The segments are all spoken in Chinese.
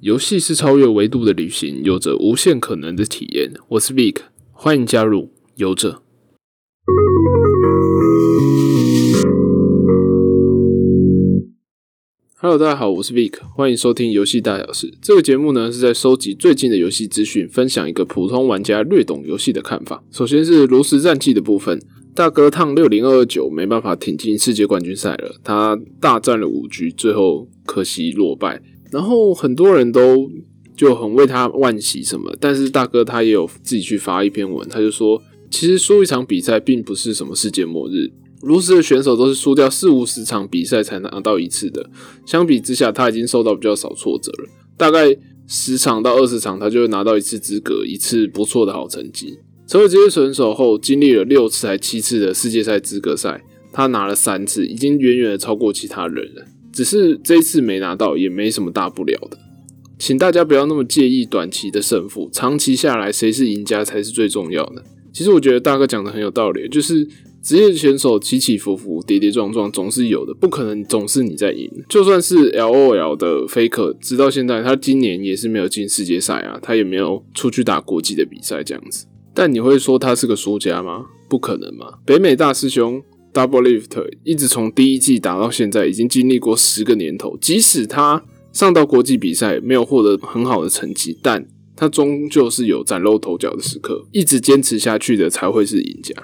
游戏是超越维度的旅行，有着无限可能的体验。我是 Vic，欢迎加入游者。Hello，大家好，我是 Vic，欢迎收听游戏大小事。这个节目呢是在收集最近的游戏资讯，分享一个普通玩家略懂游戏的看法。首先是炉石战记的部分，大哥烫六零二二九没办法挺进世界冠军赛了，他大战了五局，最后可惜落败。然后很多人都就很为他惋惜什么，但是大哥他也有自己去发一篇文，他就说，其实输一场比赛并不是什么世界末日。如斯的选手都是输掉四五十场比赛才拿到一次的，相比之下，他已经受到比较少挫折了，大概十场到二十场，他就会拿到一次资格，一次不错的好成绩。成为职业选手后，经历了六次还七次的世界赛资格赛，他拿了三次，已经远远的超过其他人了。只是这一次没拿到，也没什么大不了的。请大家不要那么介意短期的胜负，长期下来，谁是赢家才是最重要的。其实我觉得大哥讲的很有道理，就是职业选手起起伏伏、跌跌撞撞总是有的，不可能总是你在赢。就算是 L O L 的 Faker，直到现在，他今年也是没有进世界赛啊，他也没有出去打国际的比赛这样子。但你会说他是个输家吗？不可能嘛！北美大师兄。Double Lift 一直从第一季打到现在，已经经历过十个年头。即使他上到国际比赛没有获得很好的成绩，但他终究是有崭露头角的时刻。一直坚持下去的才会是赢家。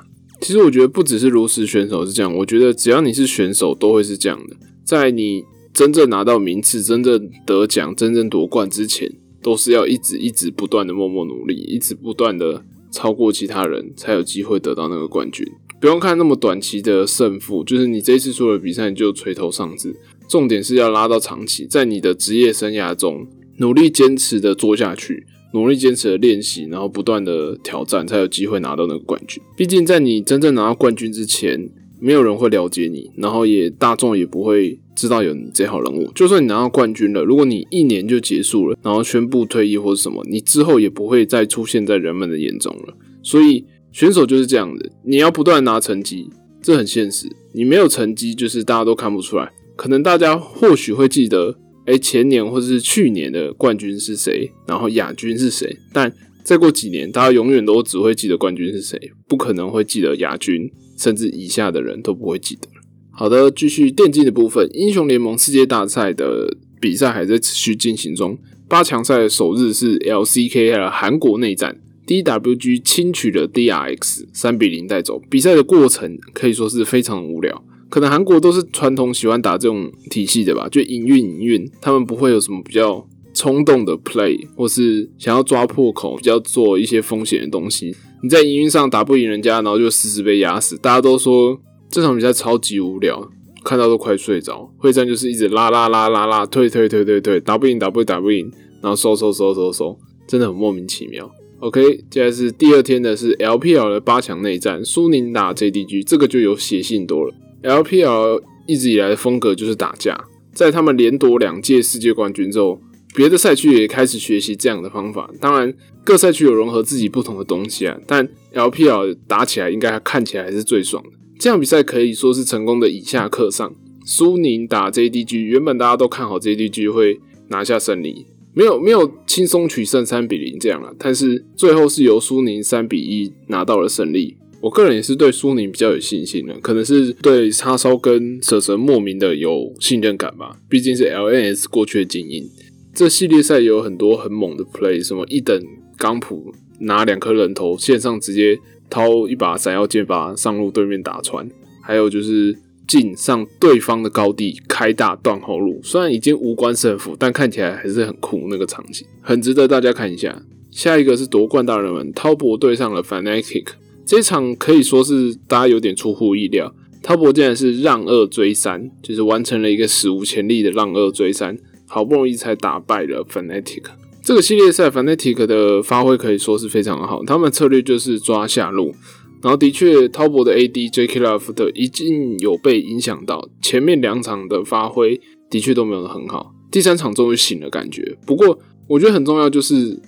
其实我觉得不只是如实选手是这样，我觉得只要你是选手都会是这样的。在你真正拿到名次、真正得奖、真正夺冠之前，都是要一直一直不断的默默努力，一直不断的超过其他人，才有机会得到那个冠军。不用看那么短期的胜负，就是你这一次输了比赛你就垂头丧志。重点是要拉到长期，在你的职业生涯中努力坚持的做下去，努力坚持的练习，然后不断的挑战，才有机会拿到那个冠军。毕竟在你真正拿到冠军之前，没有人会了解你，然后也大众也不会知道有你这号人物。就算你拿到冠军了，如果你一年就结束了，然后宣布退役或者什么，你之后也不会再出现在人们的眼中了。所以。选手就是这样的，你要不断拿成绩，这很现实。你没有成绩，就是大家都看不出来。可能大家或许会记得，哎，前年或者是去年的冠军是谁，然后亚军是谁。但再过几年，大家永远都只会记得冠军是谁，不可能会记得亚军，甚至以下的人都不会记得好的，继续电竞的部分，英雄联盟世界大赛的比赛还在持续进行中。八强赛首日是 LCK 的韩国内战。DWG 轻取了 DRX 三比零带走比赛的过程可以说是非常无聊，可能韩国都是传统喜欢打这种体系的吧，就营运营运，他们不会有什么比较冲动的 play，或是想要抓破口，比较做一些风险的东西。你在营运上打不赢人家，然后就死死被压死，大家都说这场比赛超级无聊，看到都快睡着。会战就是一直拉拉拉拉拉，退退退退退，打不赢打不赢打不赢，然后收收收收收，真的很莫名其妙。OK，接下来是第二天的是 LPL 的八强内战，苏宁打 JDG，这个就有血性多了。LPL 一直以来的风格就是打架，在他们连夺两届世界冠军之后，别的赛区也开始学习这样的方法。当然，各赛区有融合自己不同的东西啊，但 LPL 打起来应该看起来还是最爽的。这场比赛可以说是成功的以下课上，苏宁打 JDG，原本大家都看好 JDG 会拿下胜利。没有没有轻松取胜三比零这样了，但是最后是由苏宁三比一拿到了胜利。我个人也是对苏宁比较有信心的，可能是对叉烧跟蛇神莫名的有信任感吧。毕竟是 LNS 过去的精英，这系列赛有很多很猛的 play，什么一等钢普拿两颗人头线上直接掏一把闪耀剑法上路对面打穿，还有就是。进上对方的高地开大断后路，虽然已经无关胜负，但看起来还是很酷。那个场景很值得大家看一下。下一个是夺冠大人们，滔博对上了 Fnatic，这场可以说是大家有点出乎意料。滔博竟然是让二追三，就是完成了一个史无前例的让二追三，好不容易才打败了 Fnatic。这个系列赛 Fnatic 的发挥可以说是非常好，他们策略就是抓下路。然后的确，滔博的 AD J.K. Love 的一定有被影响到，前面两场的发挥的确都没有很好，第三场终于醒了感觉。不过我觉得很重要，就是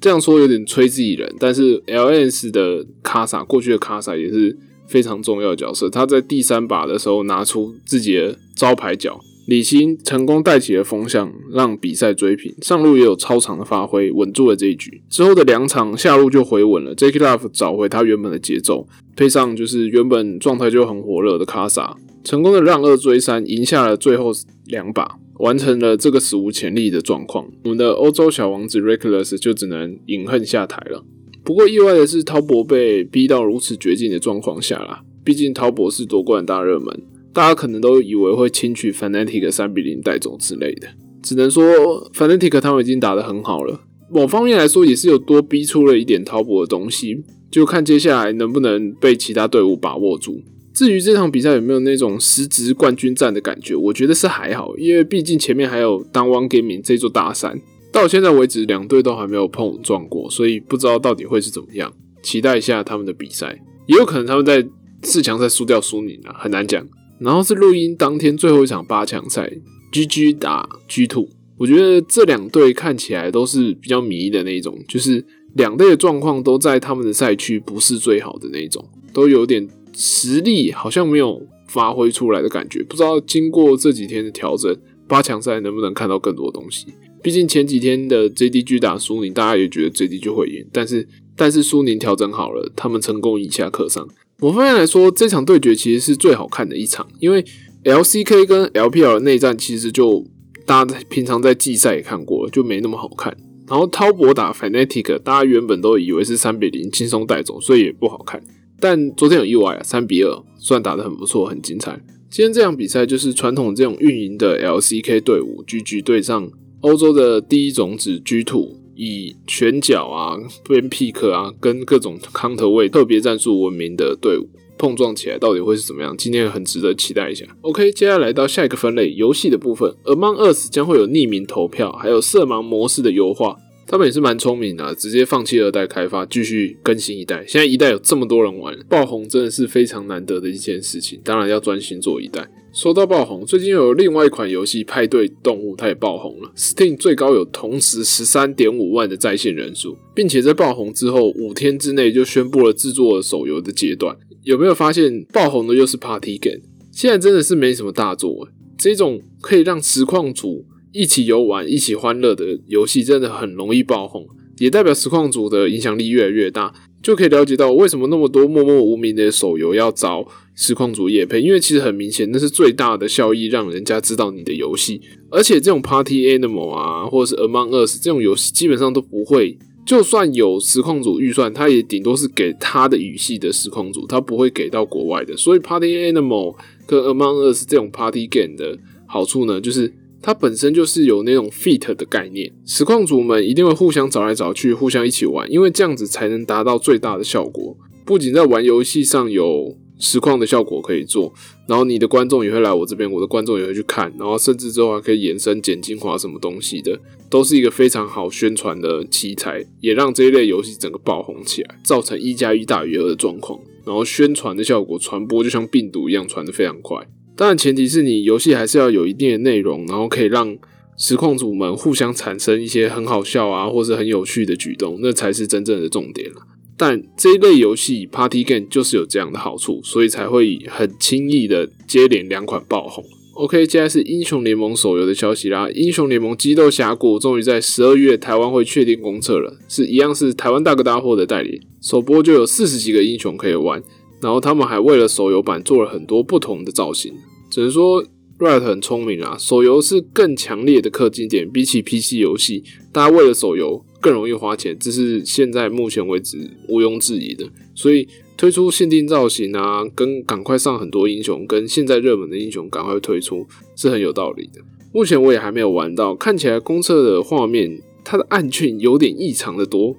这样说有点吹自己人，但是 L.S 的卡萨过去的卡萨也是非常重要的角色，他在第三把的时候拿出自己的招牌脚，李欣成功带起了风向，让比赛追平。上路也有超长的发挥，稳住了这一局。之后的两场下路就回稳了，J.K. Love 找回他原本的节奏，配上就是原本状态就很火热的卡萨，成功的让二追三，赢下了最后两把，完成了这个史无前例的状况。我们的欧洲小王子 Reckless 就只能饮恨下台了。不过意外的是，滔博被逼到如此绝境的状况下啦，毕竟滔博是夺冠大热门。大家可能都以为会轻取 Fnatic 三比零带走之类的，只能说 Fnatic 他们已经打得很好了。某方面来说，也是有多逼出了一点滔博的东西，就看接下来能不能被其他队伍把握住。至于这场比赛有没有那种实质冠军战的感觉，我觉得是还好，因为毕竟前面还有当 One Gaming 这座大山，到现在为止两队都还没有碰撞过，所以不知道到底会是怎么样。期待一下他们的比赛，也有可能他们在四强赛输掉苏宁啊，很难讲。然后是录音当天最后一场八强赛，GG 打 G Two，我觉得这两队看起来都是比较迷的那种，就是两队的状况都在他们的赛区不是最好的那种，都有点实力好像没有发挥出来的感觉。不知道经过这几天的调整，八强赛能不能看到更多东西？毕竟前几天的 JDG 打苏宁，大家也觉得 J D G 会赢，但是但是苏宁调整好了，他们成功以下克上。我方面来说，这场对决其实是最好看的一场，因为 LCK 跟 LPL 内战其实就大家平常在季赛也看过了，就没那么好看。然后滔博打 Fnatic，大家原本都以为是三比零轻松带走，所以也不好看。但昨天有意外啊，三比二，算打得很不错，很精彩。今天这场比赛就是传统这种运营的 LCK 队伍 GG 对上欧洲的第一种子 G Two。以拳脚啊、边 pick 啊，跟各种 counter 位特别战术闻名的队伍碰撞起来，到底会是怎么样？今天很值得期待一下。OK，接下来到下一个分类，游戏的部分。Among Us 将会有匿名投票，还有色盲模式的优化。他们也是蛮聪明的，直接放弃二代开发，继续更新一代。现在一代有这么多人玩，爆红真的是非常难得的一件事情。当然要专心做一代。说到爆红，最近又有另外一款游戏《派对动物》，它也爆红了。Steam 最高有同时十三点五万的在线人数，并且在爆红之后五天之内就宣布了制作手游的阶段。有没有发现爆红的又是 Party Game？现在真的是没什么大作，这种可以让实况组。一起游玩、一起欢乐的游戏真的很容易爆红，也代表实况组的影响力越来越大，就可以了解到为什么那么多默默无名的手游要找实况组夜配，因为其实很明显，那是最大的效益，让人家知道你的游戏。而且这种 Party Animal 啊，或者是 Among Us 这种游戏，基本上都不会，就算有实况组预算，它也顶多是给他的语系的实况组，他不会给到国外的。所以 Party Animal 跟 Among Us 这种 Party Game 的好处呢，就是。它本身就是有那种 fit 的概念，实况组们一定会互相找来找去，互相一起玩，因为这样子才能达到最大的效果。不仅在玩游戏上有实况的效果可以做，然后你的观众也会来我这边，我的观众也会去看，然后甚至之后还可以延伸剪精华什么东西的，都是一个非常好宣传的器材，也让这一类游戏整个爆红起来，造成一加一大于二的状况，然后宣传的效果传播就像病毒一样传的非常快。当然，前提是你游戏还是要有一定的内容，然后可以让实况组们互相产生一些很好笑啊，或是很有趣的举动，那才是真正的重点了。但这一类游戏 Party Game 就是有这样的好处，所以才会很轻易的接连两款爆红。OK，接下来是英雄联盟手游的消息啦。英雄联盟激斗峡谷终于在十二月台湾会确定公测了，是一样是台湾大哥大获的代理，首播就有四十几个英雄可以玩。然后他们还为了手游版做了很多不同的造型，只能说 Riot 很聪明啊。手游是更强烈的氪金点，比起 PC 游戏，大家为了手游更容易花钱，这是现在目前为止毋庸置疑的。所以推出限定造型啊，跟赶快上很多英雄，跟现在热门的英雄赶快推出是很有道理的。目前我也还没有玩到，看起来公测的画面，它的暗券有点异常的多。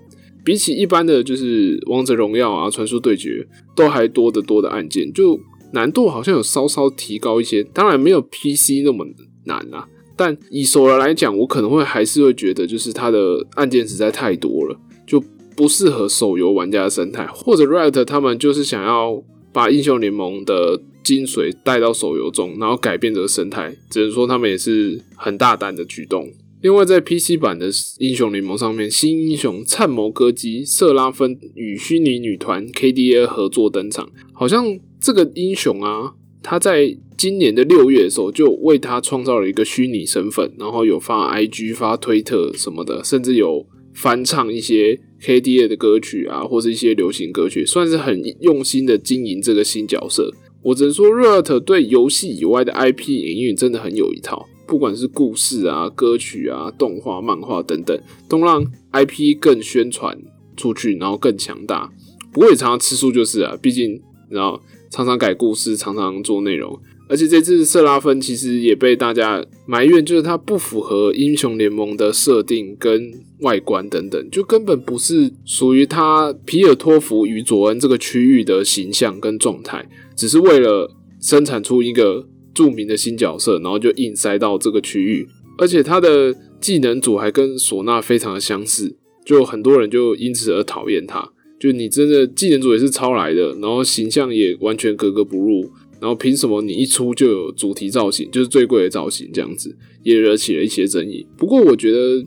比起一般的就是王者荣耀啊、传说对决，都还多得多的按键，就难度好像有稍稍提高一些。当然没有 PC 那么难啊，但以手游来讲，我可能会还是会觉得，就是它的按键实在太多了，就不适合手游玩家的生态。或者 Riot 他们就是想要把英雄联盟的精髓带到手游中，然后改变这个生态，只能说他们也是很大胆的举动。另外，在 PC 版的英雄联盟上面，新英雄灿谋歌姬瑟拉芬与虚拟女团 KDA 合作登场。好像这个英雄啊，他在今年的六月的时候就为他创造了一个虚拟身份，然后有发 IG、发推特什么的，甚至有翻唱一些 KDA 的歌曲啊，或是一些流行歌曲，算是很用心的经营这个新角色。我只能说，Riot 对游戏以外的 IP 营运真的很有一套，不管是故事啊、歌曲啊、动画、漫画等等，都让 IP 更宣传出去，然后更强大。不过也常常吃素，就是啊，毕竟然后常常改故事，常常做内容，而且这次色拉芬其实也被大家埋怨，就是它不符合英雄联盟的设定跟外观等等，就根本不是属于他皮尔托夫与佐恩这个区域的形象跟状态。只是为了生产出一个著名的新角色，然后就硬塞到这个区域，而且他的技能组还跟唢呐非常的相似，就很多人就因此而讨厌他。就你真的技能组也是抄来的，然后形象也完全格格不入，然后凭什么你一出就有主题造型，就是最贵的造型这样子，也惹起了一些争议。不过我觉得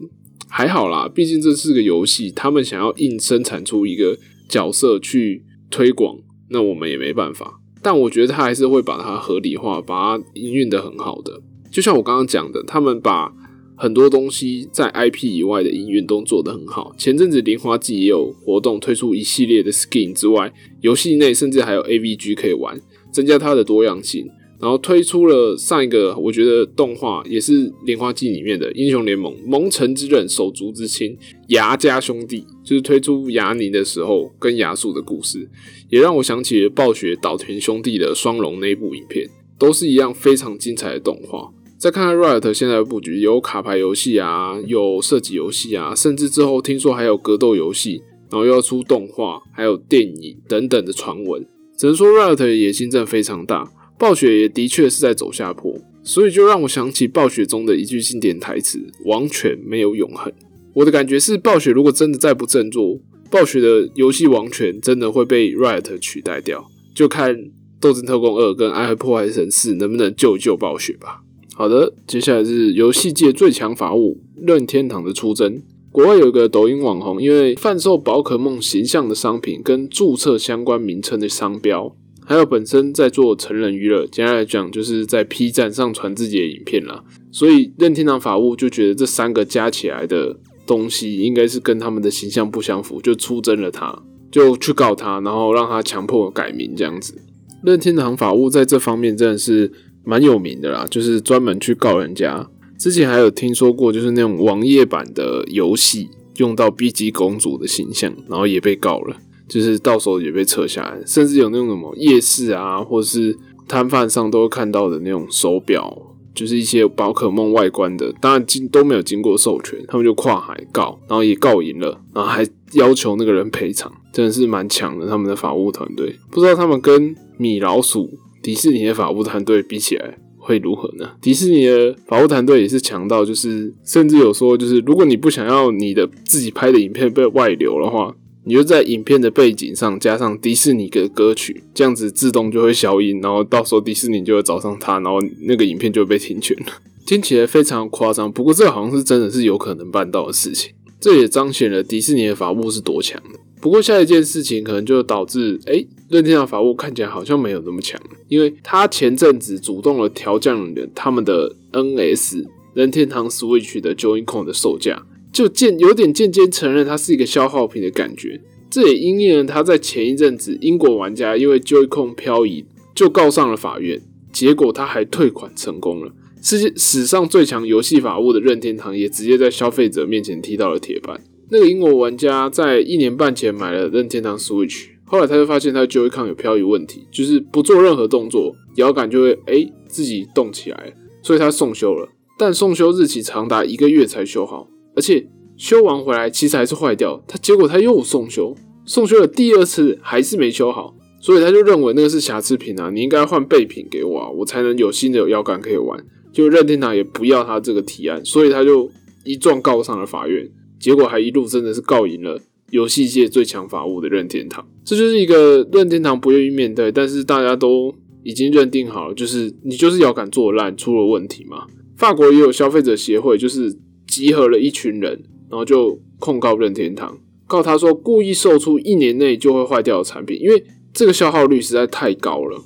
还好啦，毕竟这是个游戏，他们想要硬生产出一个角色去推广，那我们也没办法。但我觉得他还是会把它合理化，把它营运的很好的。就像我刚刚讲的，他们把很多东西在 IP 以外的营运都做得很好。前阵子零花季也有活动推出一系列的 skin 之外，游戏内甚至还有 AVG 可以玩，增加它的多样性。然后推出了上一个，我觉得动画也是莲花季里面的英雄联盟蒙尘之刃手足之亲牙家兄弟，就是推出牙尼的时候跟牙树的故事，也让我想起了暴雪岛田兄弟的双龙那部影片，都是一样非常精彩的动画。再看看 Riot 现在的布局，有卡牌游戏啊，有射击游戏啊，甚至之后听说还有格斗游戏，然后又要出动画，还有电影等等的传闻，只能说 Riot 野心真的非常大。暴雪也的确是在走下坡，所以就让我想起暴雪中的一句经典台词：“王权没有永恒。”我的感觉是，暴雪如果真的再不振作，暴雪的游戏王权真的会被 Riot 取代掉。就看《斗争特工二》跟《暗黑破坏神四》能不能救救暴雪吧。好的，接下来是游戏界最强法务任天堂的出征。国外有一个抖音网红，因为贩售宝可梦形象的商品跟注册相关名称的商标。还有本身在做成人娱乐，简单来讲就是在 P 站上传自己的影片啦。所以任天堂法务就觉得这三个加起来的东西应该是跟他们的形象不相符，就出征了他，就去告他，然后让他强迫改名这样子。任天堂法务在这方面真的是蛮有名的啦，就是专门去告人家。之前还有听说过，就是那种网页版的游戏用到 B 级公主的形象，然后也被告了。就是到时候也被撤下来，甚至有那种什么夜市啊，或者是摊贩上都会看到的那种手表，就是一些宝可梦外观的，当然经都没有经过授权，他们就跨海告，然后也告赢了，然后还要求那个人赔偿，真的是蛮强的。他们的法务团队，不知道他们跟米老鼠迪士尼的法务团队比起来会如何呢？迪士尼的法务团队也是强到，就是甚至有说，就是如果你不想要你的自己拍的影片被外流的话。你就在影片的背景上加上迪士尼的歌曲，这样子自动就会消音，然后到时候迪士尼就会找上他，然后那个影片就会被停权了。听起来非常夸张，不过这好像是真的是有可能办到的事情。这也彰显了迪士尼的法务是多强的。不过下一件事情可能就导致，哎，任天堂法务看起来好像没有那么强，因为他前阵子主动了调降了他们的 NS 任天堂 Switch 的 Joy-Con 的售价。就渐有点间接承认它是一个消耗品的感觉，这也因应了他在前一阵子英国玩家因为 Joy-Con 漂移就告上了法院，结果他还退款成功了。世界史上最强游戏法务的任天堂也直接在消费者面前踢到了铁板。那个英国玩家在一年半前买了任天堂 Switch，后来他就发现他的 Joy-Con 有漂移问题，就是不做任何动作，摇杆就会哎自己动起来，所以他送修了，但送修日期长达一个月才修好。而且修完回来其实还是坏掉，他结果他又送修，送修了第二次还是没修好，所以他就认为那个是瑕疵品啊，你应该换备品给我啊，我才能有新的有摇杆可以玩。就任天堂也不要他这个提案，所以他就一状告上了法院，结果还一路真的是告赢了游戏界最强法务的任天堂。这就是一个任天堂不愿意面对，但是大家都已经认定好了，就是你就是摇杆做烂出了问题嘛。法国也有消费者协会，就是。集合了一群人，然后就控告任天堂，告他说故意售出一年内就会坏掉的产品，因为这个消耗率实在太高了。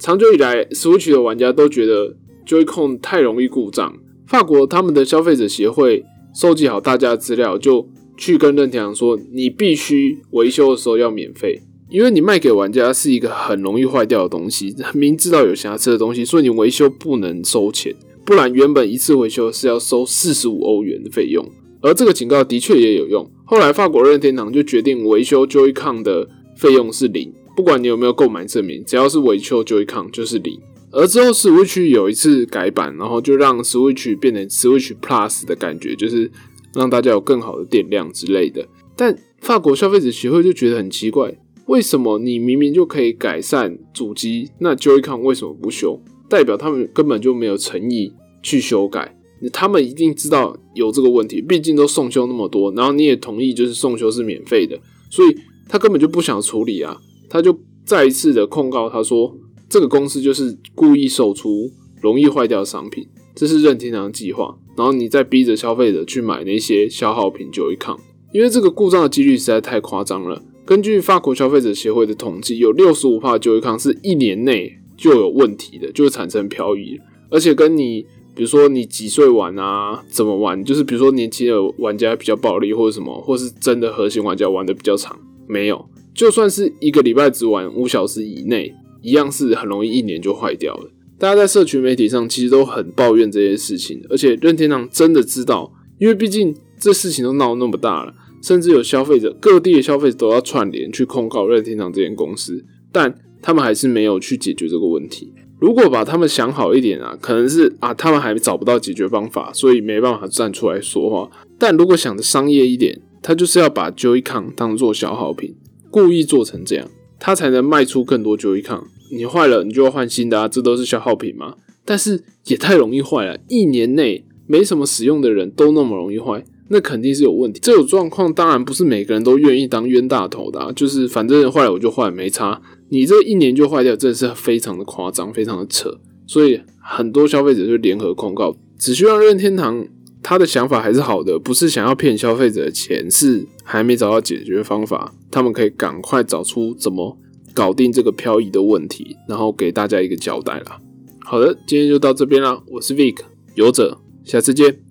长久以来，Switch 的玩家都觉得 Joy-Con 太容易故障。法国他们的消费者协会收集好大家的资料，就去跟任天堂说：“你必须维修的时候要免费，因为你卖给玩家是一个很容易坏掉的东西，明知道有瑕疵的东西，所以你维修不能收钱，不然原本一次维修是要收四十五欧元的费用。而这个警告的确也有用。后来法国任天堂就决定维修 Joy-Con 的费用是零。”不管你有没有购买证明，只要是维修 Joy-Con 就是零。而之后 Switch 有一次改版，然后就让 Switch 变成 Switch Plus 的感觉，就是让大家有更好的电量之类的。但法国消费者协会就觉得很奇怪，为什么你明明就可以改善主机，那 Joy-Con 为什么不修？代表他们根本就没有诚意去修改。他们一定知道有这个问题，毕竟都送修那么多，然后你也同意就是送修是免费的，所以他根本就不想处理啊。他就再一次的控告，他说这个公司就是故意售出容易坏掉的商品，这是任天堂计划。然后你再逼着消费者去买那些消耗品就一抗，因为这个故障的几率实在太夸张了。根据法国消费者协会的统计，有六十五帕就一抗是一年内就有问题的，就会产生漂移。而且跟你比如说你几岁玩啊，怎么玩，就是比如说年轻的玩家比较暴力或者什么，或是真的核心玩家玩的比较长，没有。就算是一个礼拜只玩五小时以内，一样是很容易一年就坏掉了。大家在社群媒体上其实都很抱怨这些事情，而且任天堂真的知道，因为毕竟这事情都闹那么大了，甚至有消费者各地的消费者都要串联去控告任天堂这间公司，但他们还是没有去解决这个问题。如果把他们想好一点啊，可能是啊他们还找不到解决方法，所以没办法站出来说话。但如果想的商业一点，他就是要把 Joy-Con 当做消耗品。故意做成这样，他才能卖出更多 Joy-Con。你坏了，你就要换新的啊，这都是消耗品嘛。但是也太容易坏了，一年内没什么使用的人都那么容易坏，那肯定是有问题。这种状况当然不是每个人都愿意当冤大头的，就是反正坏了我就换，没差。你这一年就坏掉，真的是非常的夸张，非常的扯。所以很多消费者就联合控告，只需要任天堂。他的想法还是好的，不是想要骗消费者的钱，是还没找到解决方法。他们可以赶快找出怎么搞定这个漂移的问题，然后给大家一个交代啦。好的，今天就到这边啦，我是 Vic 游者，下次见。